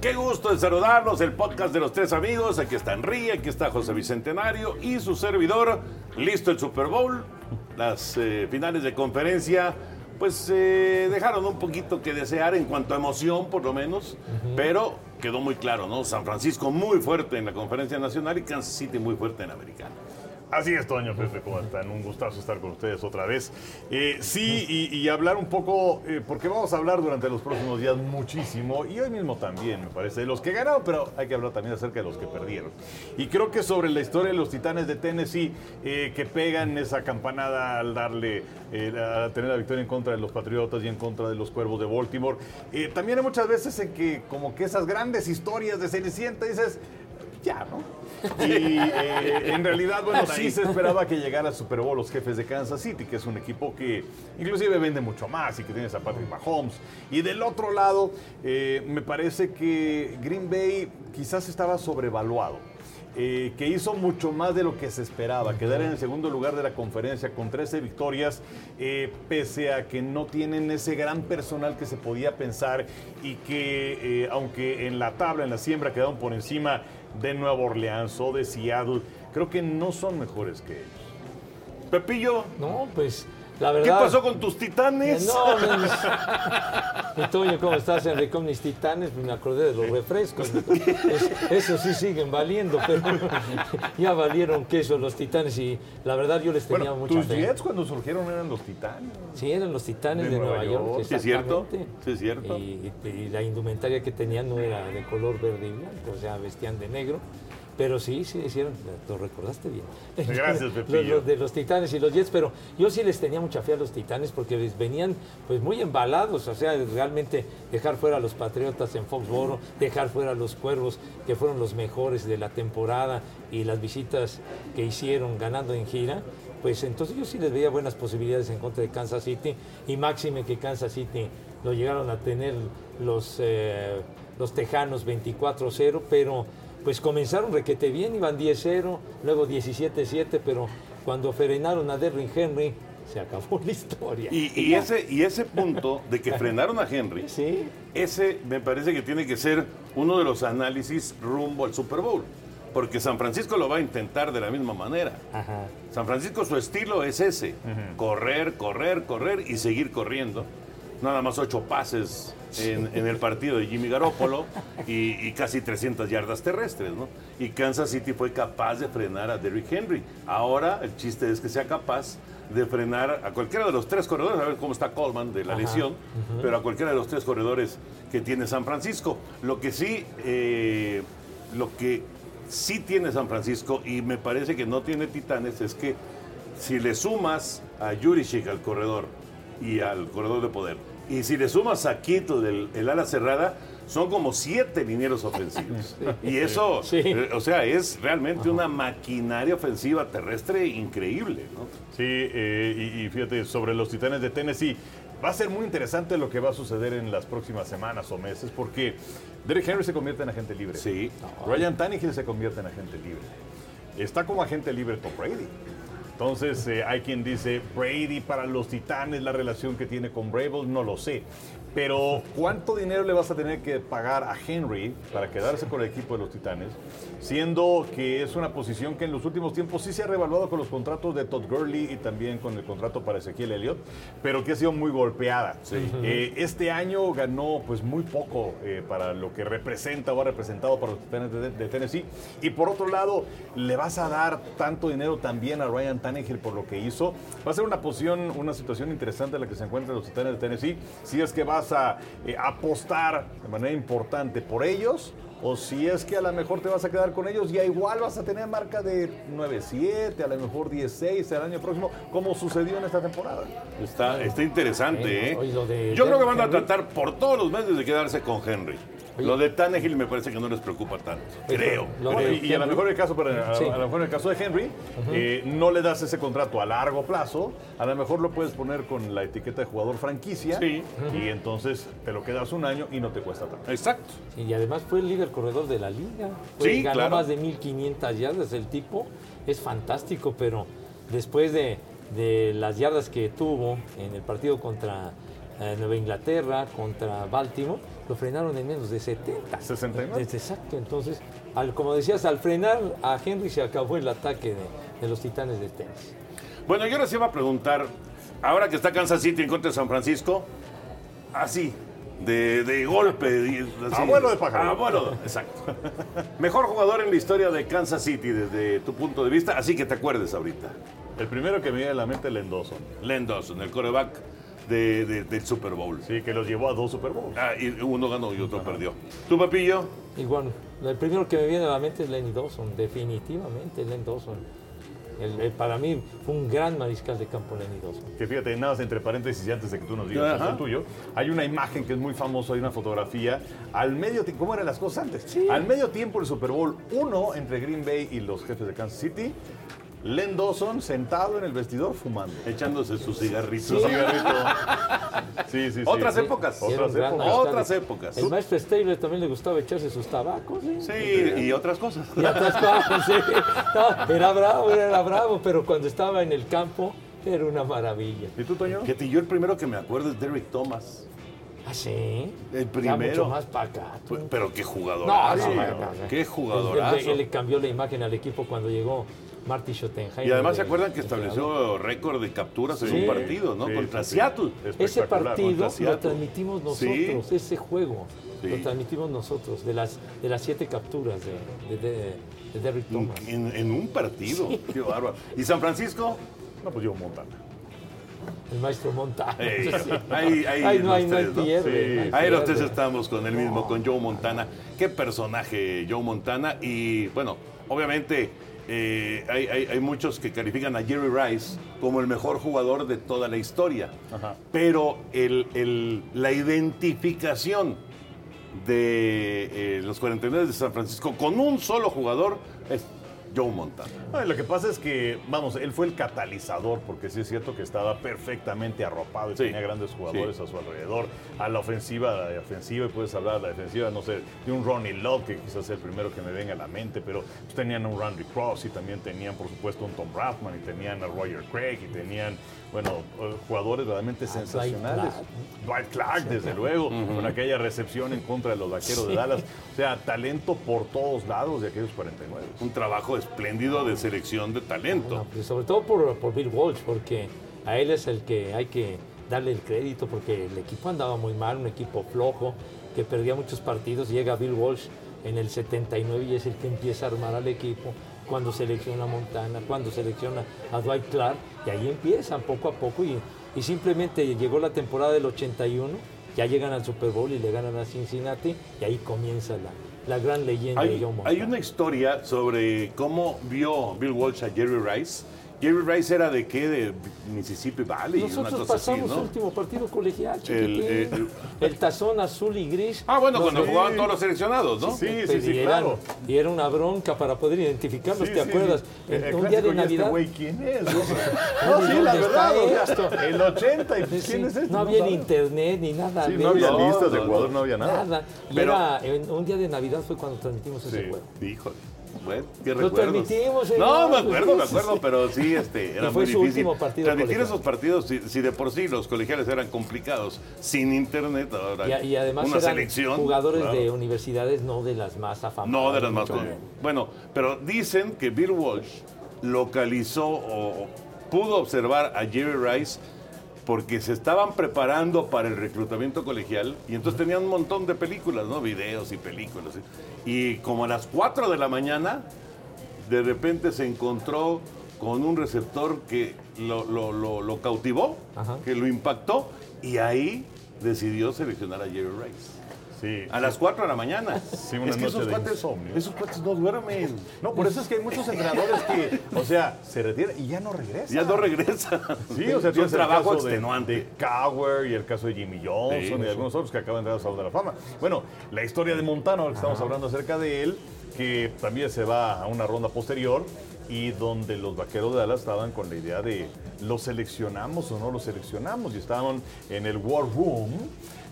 Qué gusto de saludarlos, el podcast de los tres amigos. Aquí está Enrique, aquí está José Bicentenario y su servidor. Listo el Super Bowl. Las eh, finales de conferencia, pues eh, dejaron un poquito que desear en cuanto a emoción, por lo menos. Pero quedó muy claro, ¿no? San Francisco muy fuerte en la conferencia nacional y Kansas City muy fuerte en la americana. Así es, Toño, Pepe, ¿cómo están? Un gustazo estar con ustedes otra vez. Eh, sí, y, hablar un poco, eh, porque vamos a hablar durante los próximos días muchísimo, y hoy mismo también, me parece, de los que ganaron, pero hay que hablar también acerca de los que perdieron. Y creo que sobre la historia de los Titanes de Tennessee, eh, que pegan esa campanada al darle, a tener la victoria en contra de los Patriotas y en contra de los Cuervos de Baltimore. También hay muchas veces en que como que esas grandes historias de Cenicienta dices, ya, ¿no? Y eh, en realidad, bueno, sí se esperaba que llegara al Super Bowl los jefes de Kansas City, que es un equipo que inclusive vende mucho más y que tiene a Patrick Mahomes. Y del otro lado, eh, me parece que Green Bay quizás estaba sobrevaluado. Eh, que hizo mucho más de lo que se esperaba, quedar en el segundo lugar de la conferencia con 13 victorias, eh, pese a que no tienen ese gran personal que se podía pensar y que eh, aunque en la tabla, en la siembra quedaron por encima de Nueva Orleans o de Seattle, creo que no son mejores que ellos. Pepillo, No, pues la ¿qué pasó con tus titanes? No, no, no. Toño, ¿cómo estás, Enrique? Con mis titanes, me acordé de los refrescos. Es- Esos sí siguen valiendo, pero ya valieron queso los titanes y la verdad yo les tenía Bueno, mucha tus fe. Jets cuando surgieron eran los Titanes. Sí, eran los titanes De de, Nueva Nueva, York. York. Sí, es cierto. Sí, es cierto. Y, y la indumentaria que tenían no era de color verde y blanco, o sea, vestían de negro. Pero sí, sí hicieron, lo recordaste bien. Gracias, Los- Pepillo. los de los Titanes y los Jets, pero yo sí les tenía mucha fe a los Titanes porque les venían pues muy embalados, o sea, realmente dejar fuera a los Patriotas en Foxboro, dejar fuera a los Cuervos, que fueron los mejores de la temporada y las visitas que hicieron ganando en gira, pues entonces yo sí les veía buenas posibilidades en contra de Kansas City y máxime que Kansas City lo llegaron a tener los, eh, los Tejanos 24-0, pero pues comenzaron requete bien, iban 10-0, luego 17-7, pero cuando frenaron a Derrick Henry, se acabó la historia. Y, y ese, y ese punto de que frenaron a Henry, Sí, ese me parece que tiene que ser uno de los análisis rumbo al Super Bowl. Porque San Francisco lo va a intentar de la misma manera. ajá. San Francisco su estilo es ese, correr, correr, correr y seguir corriendo. Nada más ocho pases en, en el partido de Jimmy Garoppolo y, y casi 300 yardas terrestres, ¿no? Y Kansas City fue capaz de frenar a Derrick Henry. Ahora el chiste es que sea capaz de frenar a cualquiera de los tres corredores, a ver cómo está Coleman de la Ajá, lesión, pero a cualquiera de los tres corredores que tiene San Francisco. Lo que sí, eh, lo que sí tiene San Francisco y me parece que no tiene Titanes es que si le sumas a Juricic al corredor y al corredor de poder, y si le sumas a Kittle el, el ala cerrada, son como siete linieros ofensivos. Y eso, Sí. eh, o sea, es realmente una maquinaria ofensiva terrestre increíble, ¿no? Sí, eh, y, y fíjate, sobre los Titanes de Tennessee, va a ser muy interesante lo que va a suceder en las próximas semanas o meses, porque Derek Henry se convierte en agente libre. Sí. Ryan Tannehill se convierte en agente libre. Está como agente libre Tom Brady. Entonces, eh, hay quien dice, Brady para los Titanes, la relación que tiene con Bravel, no lo sé. Pero, ¿cuánto dinero le vas a tener que pagar a Henry para quedarse con el equipo de los Titanes? Siendo que es una posición que en los últimos tiempos sí se ha revaluado con los contratos de Todd Gurley y también con el contrato para Ezequiel Elliott, pero que ha sido muy golpeada. Eh, este año ganó pues muy poco eh, para lo que representa o ha representado para los Titanes de, de Tennessee. Y por otro lado, le vas a dar tanto dinero también a Ryan Tannehill por lo que hizo. Va a ser una posición, una situación interesante en la que se encuentran los Titanes de Tennessee. Si es que vas a eh, apostar de manera importante por ellos o si es que a lo mejor te vas a quedar con ellos y a igual vas a tener marca de 9-7, a lo mejor 10-6 el año próximo, como sucedió en esta temporada. Está, está interesante, ¿eh? Yo creo que van a tratar por todos los medios de quedarse con Henry. Lo de Tannehill me parece que no les preocupa tanto. Creo. Lo y, y a lo mejor el caso, para- a, Sí. a lo mejor el caso de Henry, eh, no le das ese contrato a largo plazo, a lo mejor lo puedes poner con la etiqueta de jugador franquicia Sí. y entonces te lo quedas un año y no te cuesta tanto. Exacto. Y además fue el líder corredor de la liga. Fue- Sí, ganó claro. más de 1500 yardas. El tipo es fantástico, pero después de, de las yardas que tuvo en el partido contra eh, Nueva Inglaterra, contra Baltimore, lo frenaron en menos de 70. 69. Es Exacto. Entonces, al, como decías, al frenar a Henry se acabó el ataque de, de los titanes de tenis. Bueno, yo les iba a preguntar, ahora que está Kansas City en contra de San Francisco, así, de, de golpe. y así. Abuelo de pájaro. Abuelo, exacto. Mejor jugador en la historia de Kansas City desde tu punto de vista, así que te acuerdes ahorita. El primero que me viene a la mente es Len Dawson. Len Dawson, el coreback de- de- del Super Bowl. Sí, que los llevó a dos Super Bowls. Ah, y uno ganó y otro perdió. ¿Tu papillo? Bueno, el primero que me viene a la mente es Lenny Dawson, definitivamente Lenny Dawson. El- el- para mí fue un gran mariscal de campo Lenny Dawson. Que fíjate, nada más entre paréntesis y antes de que tú nos digas el tuyo, hay una imagen que es muy famosa, hay una fotografía al medio tiempo, ¿cómo eran las cosas antes? Al medio tiempo del Super Bowl 1 entre Green Bay y los jefes de Kansas City, Len Dawson sentado en el vestidor fumando. Echándose su cigarrito. Su cigarrito. Sí, sí, sí. Otras Sí. épocas. Otras épocas. Otras épocas. El maestro Stabler también le gustaba echarse sus tabacos. ¿eh? Sí, y otras cosas. Y otras cosas, sí. No, era bravo, era bravo, pero cuando estaba en el campo era una maravilla. ¿Y tú, Toño? Que yo el primero que me acuerdo es Derrick Thomas. ¿Ah, sí? El Ya primero. mucho más para acá. tú. Pero qué jugador. No, no, no, no. Qué él- él le cambió la imagen al equipo cuando llegó Marty Schottenheimer. Y además se acuerdan que estableció récord de capturas en Sí. un partido, ¿no? Sí, Contra sí, sí. Seattle. Ese partido lo transmitimos nosotros, Sí. ese juego. Sí. Lo transmitimos nosotros, de las, de las siete capturas de, de, de- de Derrick Thomas. En, en un partido. Qué bárbaro. ¿Y San Francisco? No, pues yo Montana. El maestro Montana. Ahí, ahí Ay, no hay, tres, ¿no? pierde. No Ahí los tres estamos con el mismo, con Joe Montana. Qué personaje Joe Montana. Y bueno, obviamente eh, hay, hay- hay muchos que califican a Jerry Rice como el mejor jugador de toda la historia. Ajá. Pero el- el- la identificación de eh, los 49 de San Francisco con un solo jugador es Joe Montana. Y lo que pasa es que, vamos, él fue el catalizador, porque sí es cierto que estaba perfectamente arropado y Sí. tenía grandes jugadores Sí. a su alrededor. A la ofensiva, a la ofensiva, y puedes hablar de la defensiva, no sé, de un Ronnie Love, que quizás sea el primero que me venga a la mente, pero pues, tenían a un Randy Cross y también tenían, por supuesto, un Tom Braffman y tenían a Roger Craig y tenían, bueno, eh, jugadores realmente sensacionales. Dwight Clark, desde luego, con aquella recepción en contra de los vaqueros de Dallas. O sea, talento por todos lados de aquellos 49. Un trabajo espléndido de selección de talento. Pues, sobre todo por, por Bill Walsh, porque a él es el que hay que darle el crédito, porque el equipo andaba muy mal, un equipo flojo, que perdía muchos partidos. Llega Bill Walsh en el 79 y es el que empieza a armar al equipo cuando selecciona a Montana, cuando selecciona a Dwight Clark, y ahí empiezan poco a poco. Y, y simplemente llegó la temporada del 81, ya llegan al Super Bowl y le ganan a Cincinnati, y ahí comienza la, la gran leyenda de Hay, Joe Montana. hay una historia sobre cómo vio Bill Walsh a Jerry Rice Jerry Rice era de qué? De Mississippi Valley, una Nosotros cosa así, pasamos ¿no? último partido colegial, El, eh, El, tazón azul y gris. Ah, bueno, cuando jugaban todos los seleccionados, ¿no? Sí, sí, Pues, sí, y eran- claro. Y era una bronca para poder identificarlos, Sí, ¿te sí, acuerdas? El un día de clásico, ¿y este Navidad. güey quién es? No, ¿Dónde sí, la verdad. sea, esto? el 80, ¿y Sí, quién es este? no había ni internet ni nada. Sí, no había listas de no, jugadores, no. no había nada. Nada. Y Pero- era en un día de Navidad fue cuando transmitimos ese Sí. juego. Híjole. Bueno, qué Lo recuerdos. transmitimos, señor. No, me acuerdo, me acuerdo, pero sí, este, era fue muy su difícil. último partido Transmitir esos partidos, si, si de por sí los colegiales eran complicados, sin internet, ahora Y, y además una eran selección. jugadores claro. de universidades no de las más afamadas. No de las más menos. Bueno, pero dicen que Bill Walsh localizó o pudo observar a Jerry Rice porque se estaban preparando para el reclutamiento colegial y entonces tenían un montón de películas, ¿no? Videos y películas. Y como a las 4 de la mañana, de repente se encontró con un receptor que lo, lo- lo- lo cautivó, Ajá. que lo impactó y ahí decidió seleccionar a Jerry Rice. Sí. A las 4 de la mañana. Sí, una es que noche esos de cuates, insomnio. esos cuates no duermen. No, por eso es que hay muchos entrenadores que, o sea, se retiran y ya no regresan. Ya no regresan. Sí, o sea, tienes el trabajo caso de- extenuante. De, Cowher y el caso de Jimmy Johnson y algunos otros que acaban de entrar al Salón de la Fama. Bueno, la historia de Montana, ahora que estamos hablando acerca de él, que también se va a una ronda posterior y donde los vaqueros de Dallas estaban con la idea de lo seleccionamos o no lo seleccionamos y estaban en el War Room.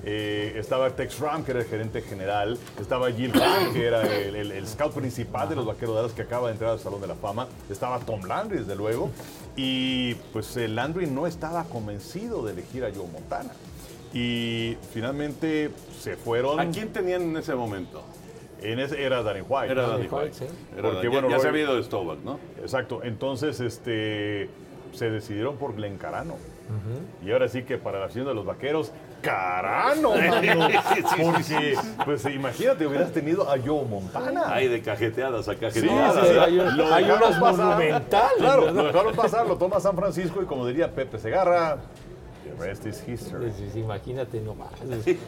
eh, estaba Tex Ram, que era el gerente general. Estaba Jill Hahn, que era el scout principal de los vaqueros de Dallas, que acaba de entrar al Salón de la Fama. Estaba Tom Landry, desde luego. Y pues eh, Landry no estaba convencido de elegir a Joe Montana. Y finalmente se fueron. ¿A quién tenían en ese momento? En ese, era Danny White. Era ¿no? Danny White, sí. Era Porque, ya- bueno, ya, se había ido de Stovall, ¿no? Exacto. Entonces, este, se decidieron por Glencarano. Y ahora sí que para la afición de los vaqueros, ¡carano! mano! Sí, sí, Porque, pues imagínate, hubieras tenido a Joe Montana. Hay de cajeteadas acá, Sí, cajeteadas. sí, ¿eh? hay un- lo hay pasar. monumentales, Claro, lo dejaron pasar, lo toma San Francisco y como diría Pepe Segarra, the rest is history. Pues, sí, imagínate nomás.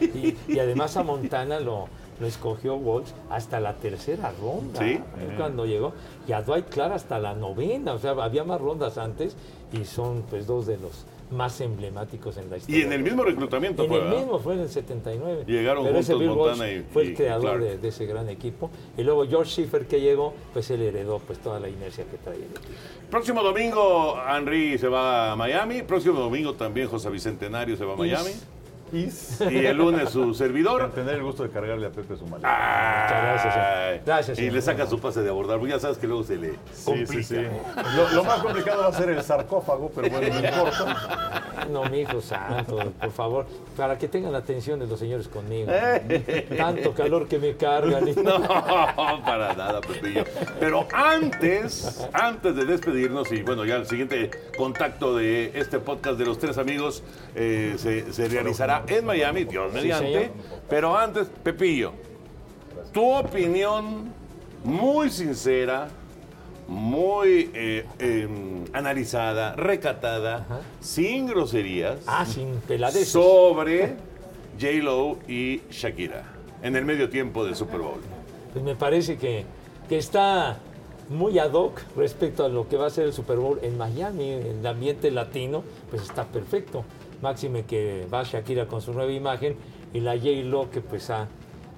Y, y además a Montana lo, lo escogió Walsh hasta la tercera ronda. Sí. Es Cuando llegó. Y a Dwight Clark hasta la novena. O sea, había más rondas antes y son pues dos de los más emblemáticos en la historia. Y en el mismo reclutamiento En fue, el ¿verdad? mismo fue en el 79. Llegaron Pero ese Bill Montana Walsh y- fue y el creador de ese gran equipo. Y luego George Schiffer que llegó, pues él heredó pues toda la inercia que traía el equipo. Próximo domingo, Henry se va a Miami. Próximo domingo también José Bicentenario se va a Miami. Is. Y el lunes su servidor. tener el gusto de cargarle a Pepe su maleta. Muchas gracias, señor. Ay, Gracias, Y señor. le saca su pase de abordar. porque Ya sabes que luego se le Sí, sí, sí. complica. Lo, lo más complicado va a ser el sarcófago, pero bueno, no importa. No, mi hijo santo, por favor, para que tengan la atención de los señores conmigo. Tanto calor que me cargan. y- No, para nada, Pepillo. Pero antes, antes de despedirnos, y bueno, ya el siguiente contacto de este podcast de los tres amigos eh, se, se realizará en Miami, Dios mediante. pero antes, Pepillo, tu opinión muy sincera, muy eh, em, analizada, recatada, sin groserías, Ah, sin sobre J-Lo y Shakira en el medio tiempo del Super Bowl. Pues me parece que, que está muy ad hoc respecto a lo que va a ser el Super Bowl en Miami, el ambiente latino, pues está perfecto. Máxime que va Shakira con su nueva imagen y la J-Lo que pues ha,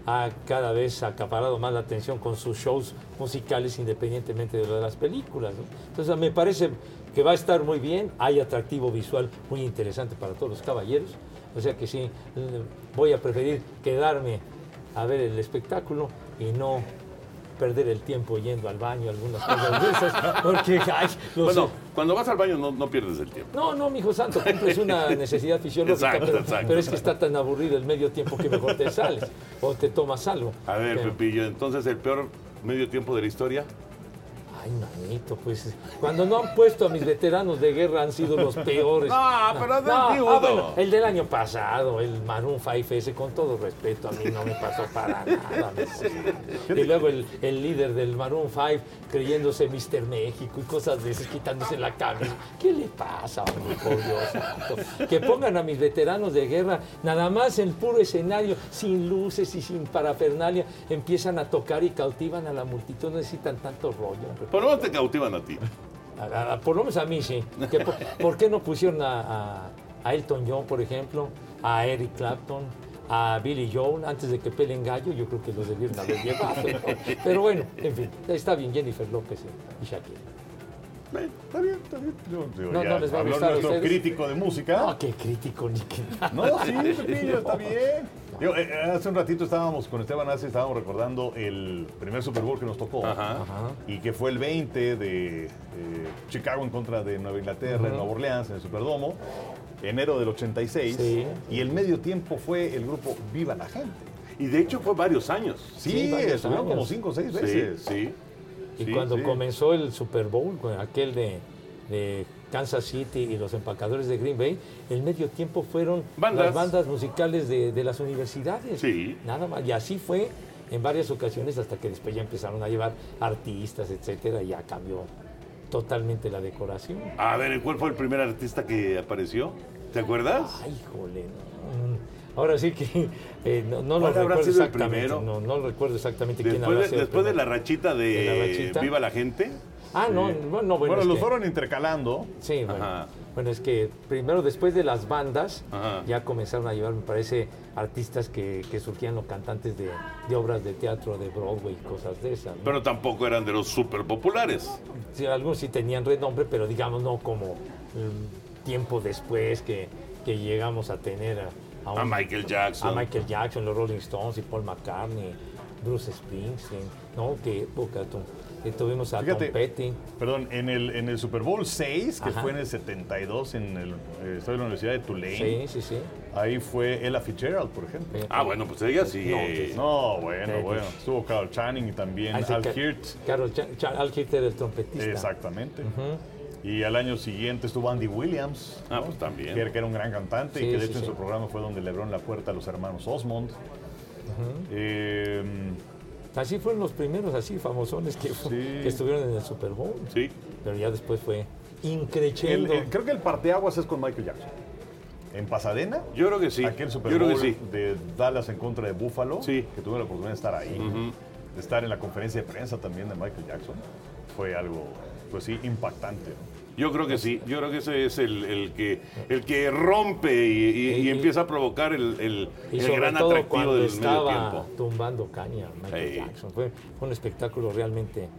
ha cada vez acaparado más la atención con sus shows musicales independientemente de las películas. Entonces me parece que va a estar muy bien, hay atractivo visual muy interesante para todos los caballeros. O sea que sí, eh, voy a preferir quedarme a ver el espectáculo y no perder el tiempo yendo al baño, algunas cosas de esas, porque, ay, no Bueno, sé. cuando vas al baño no, no pierdes el tiempo. No, no, mi hijo santo, cumples una necesidad fisiológica, Exacto, pero, exacto, pero es que está tan aburrido el medio tiempo que mejor te sales o te tomas algo. A ver, Pero- Pepillo, entonces el peor medio tiempo de la historia. Ay, manito, pues cuando no han puesto a mis veteranos de guerra han sido los peores. No, pero del ah, bueno, el del año pasado, el Maroon 5 ese, con todo respeto, a mí no me pasó para nada. mi Y luego el, el líder del Maroon 5 creyéndose Mr. México y cosas de esas, quitándose la camisa. ¿Qué le pasa, hombre, por Dios? Que pongan a mis veteranos de guerra, nada más en puro escenario, sin luces y sin parafernalia, empiezan a tocar y cautivan a la multitud, no necesitan tanto rollo. hombre. Por lo menos te cautivan a ti. A- a- por lo menos a mí sí. Que por, por qué no pusieron a, a- a Elton John, por ejemplo? A Eric Clapton, a Billy Joel, antes de que peleen gallo, yo creo que lo debieron haber llevado. ¿no? Pero bueno, en fin, está bien Jennifer López y Shakira. Eh, Está bien, está bien. Yo, digo, No, ya no les va a gustar nuestro ustedes. crítico de música. No, qué crítico, ni qué nada. No, sí, Pepillo, está bien. Digo, eh, hace un ratito estábamos con Esteban Ace, estábamos recordando el primer Super Bowl que nos tocó. Ajá. Y que fue el 20 de eh, Chicago en contra de Nueva Inglaterra, en Nueva Orleans, en el Superdomo, enero del 86. Sí. Y el medio tiempo fue el grupo Viva la Gente. Y de hecho fue varios años. Sí, Sí, varios estuvieron como cinco o seis veces. sí. Y Sí, cuando sí. comenzó el Super Bowl, aquel de, de Kansas City y los empacadores de Green Bay, el medio tiempo fueron Bandas. las bandas musicales de, de las universidades. Sí. Nada más. Y así fue en varias ocasiones hasta que después ya empezaron a llevar artistas, etcétera, y ya cambió totalmente la decoración. A ver, ¿cuál fue el primer artista que apareció? ¿Te acuerdas? Ay, jole, no. Ahora sí que eh, no, no lo ¿Cuál habrá recuerdo exactamente. primero? No, no recuerdo exactamente quién Después habrá de, sido el después de la rachita de, ¿De la rachita? Viva la Gente. Ah, no, bueno, no, bueno, Bueno, es los que- fueron intercalando. Sí, bueno. Ajá. Bueno, es que primero después de las bandas Ajá. ya comenzaron a llevar, me parece, artistas que, que surgían los cantantes de, de obras de teatro de Broadway y cosas de esas. ¿no? Pero tampoco eran de los súper populares. Sí, algunos sí tenían renombre, pero digamos no como mm, tiempo después que, que llegamos a tener a, A Michael Jackson. a Michael Jackson, los Rolling Stones y Paul McCartney, Bruce Springsteen, ¿no? Qué época tú. Y tuvimos a Fíjate, Tom Petty. Perdón, en el, en el Super Bowl 6, que Ajá. fue en el 72 en el eh, estadio de la Universidad de Tulane, Sí, sí, sí. ahí fue Ella Fitzgerald, por ejemplo. Ah, bueno, pues ella sí. No, No, bueno, Sí, bueno. Estuvo Carl Channing y también Al Hirt. Carol Cha- Cha- Al Hirt era el trompetista. Exactamente. Y al año siguiente estuvo Andy Williams. Ah, ¿no? pues también. Que era, un gran cantante y que de sí, hecho en su programa fue donde le abrieron la puerta a los hermanos Osmond. Eh, Así fueron los primeros así famosones que, fu- Sí. que estuvieron en el Super Bowl. Sí. Pero ya después fue el- el- creo que el parteaguas es con Michael Jackson. En Pasadena, Yo creo que sí. aquel Super Yo creo Bowl que sí. de Dallas en contra de Buffalo, Sí. que tuve la oportunidad de estar ahí, de estar en la conferencia de prensa también de Michael Jackson, fue algo, pues sí, impactante. ¿no? Yo creo que sí. Yo creo que ese es el, el que, el que rompe y, y- y Y- empieza a provocar el, el- y el sobre gran todo atractivo del medio estaba tiempo. tumbando caña Michael. Jackson. Fue, fue un espectáculo realmente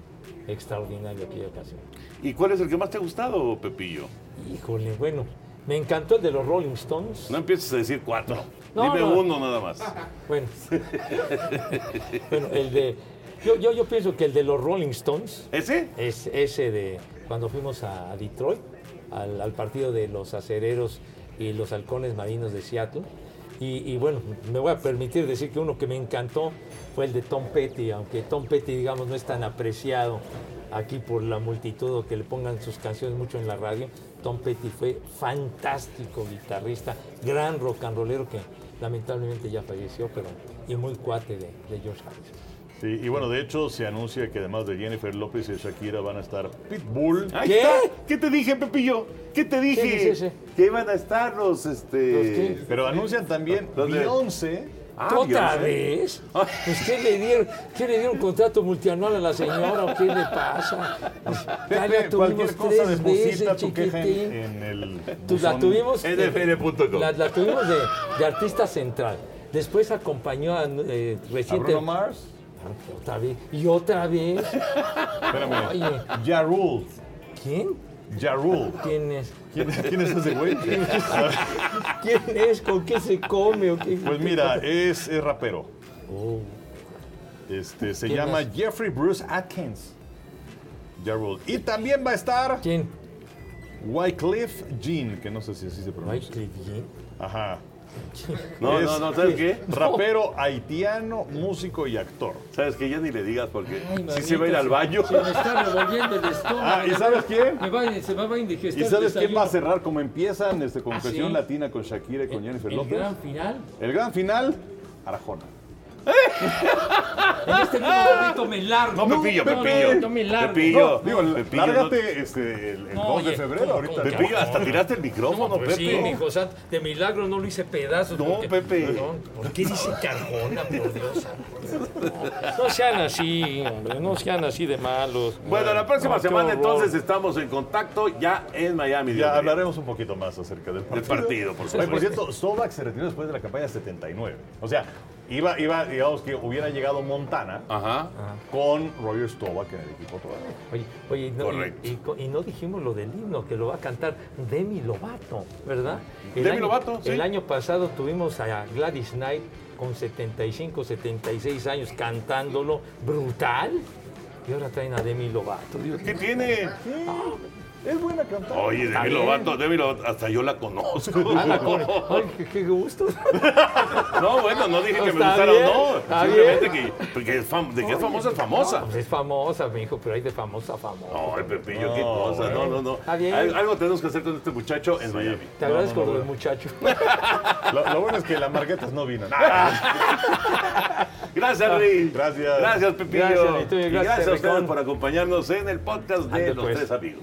extraordinario aquella ocasión. ¿Y cuál es el que más te ha gustado, Pepillo? Híjole, bueno, me encantó el de los Rolling Stones. No empieces a decir cuatro. No, Dime no. uno nada más. Bueno, bueno, el de. Yo, yo, yo pienso que el de los Rolling Stones ¿Ese? es ese de cuando fuimos a Detroit, al, partido de los acereros y los halcones marinos de Seattle. Y, bueno, me voy a permitir decir que uno que me encantó fue el de Tom Petty, aunque Tom Petty, digamos, no es tan apreciado aquí por la multitud o que le pongan sus canciones mucho en la radio. Tom Petty fue fantástico guitarrista, gran rock and rollero que lamentablemente ya falleció, pero y muy cuate de George Harrison. Sí, y bueno, de hecho se anuncia que además de Jennifer López y Shakira van a estar Pitbull. ¿Qué? ¿Qué te dije, Pepillo? ¿Qué te dije? Que iban a estar los, este... ¿Los? Pero anuncian también. Beyoncé. Ah, ¿Otra vez? Pues ¿qué le dieron? ¿Qué le dieron contrato multianual a la señora o qué le pasa? Pues, ya Pepe, la tuvimos cualquier cosa tres veces, queja en, chiquitín. en el... Tú la tuvimos, NFL.com. la, la tuvimos de, de artista central. Después acompañó a eh, ¿A reciente. Bruno Mars? Otra vez. Y otra vez. Espérame. Oye, Ja Rule. ¿quién? Ja Rule. ¿Quién es? ¿Quién, quién es ese güey? ¿Quién es? ¿Con qué se come? o qué? Pues mira, es, es rapero. Oh, Este, se ¿Quién llama es? Jeffrey Bruce Atkins. Ja Rule. Y también va a estar ¿Quién? Wycliffe Jean, que no sé si así se pronuncia. Wycliffe Jean. Ajá. No, Es- no, no, ¿sabes qué? Rapero haitiano, músico y actor. ¿Sabes qué? Ya ni le digas porque si se va a ir al baño. Se me está revolviendo el estómago. Ah, ¿y sabes quién? Me va, se me va a indigestar ¿Y sabes el quién va a cerrar como empiezan este, con ¿Ah, sí? latina con Shakira y con Jennifer El López? gran final. El gran final, Arajona. En este mismo momento me largo. No, Pepillo, no, Pepillo. No, me largo. Pepillo. Digo, Pepillo, lárgate este, el, el No, 2 de febrero ¿cómo, ahorita. Pepillo, hasta tiraste el micrófono, No, pues Pepe. sí, mi José, de milagro no lo hice pedazos. No, porque- Pepe. ¿Por qué dice carjona, por Dios? No, sean así, hombre, no sean así de malos. Bueno, la próxima semana entonces estamos en contacto ya en Miami. Ya hablaremos un poquito más acerca del partido. partido, por supuesto. por cierto, Stovak se retiró después de la campaña 79. O sea, iba, iba, digamos que hubiera llegado Montana Ajá. con Roger Stovak en el equipo todavía. Oye, oye, y no, Correcto. y, y co- y no dijimos lo del himno, que lo va a cantar Demi Lovato, ¿verdad? El Demi año- Lovato, sí. El año pasado tuvimos a Gladys Knight con 75, 76 años cantándolo, brutal. Y ahora traen a Demi Lovato. Dios ¿Qué tiene? Es buena cantante. Oye, Demi. Lovato, Demi Lovato, hasta yo la conozco. Ah, Ay, qué, qué gusto. No, bueno, no dije que me Está gustara bien, o no. está Simplemente que, porque es fam- de que es famosa, es famosa. Pues es famosa, me dijo, pero hay de famosa a famosa. No, el Pepillo, qué cosa. No, no, no. Está bien. Al- Algo tenemos que hacer con este muchacho en Miami. Te agradezco no, no, lo del muchacho. Lo, lo bueno es que la Marguetas no vino. Gracias, Luis. Gracias. Gracias, Pepillo. Gracias, Anito, y y gracias, gracias a ustedes por acompañarnos en el podcast de Ande, Los pues. Tres Amigos.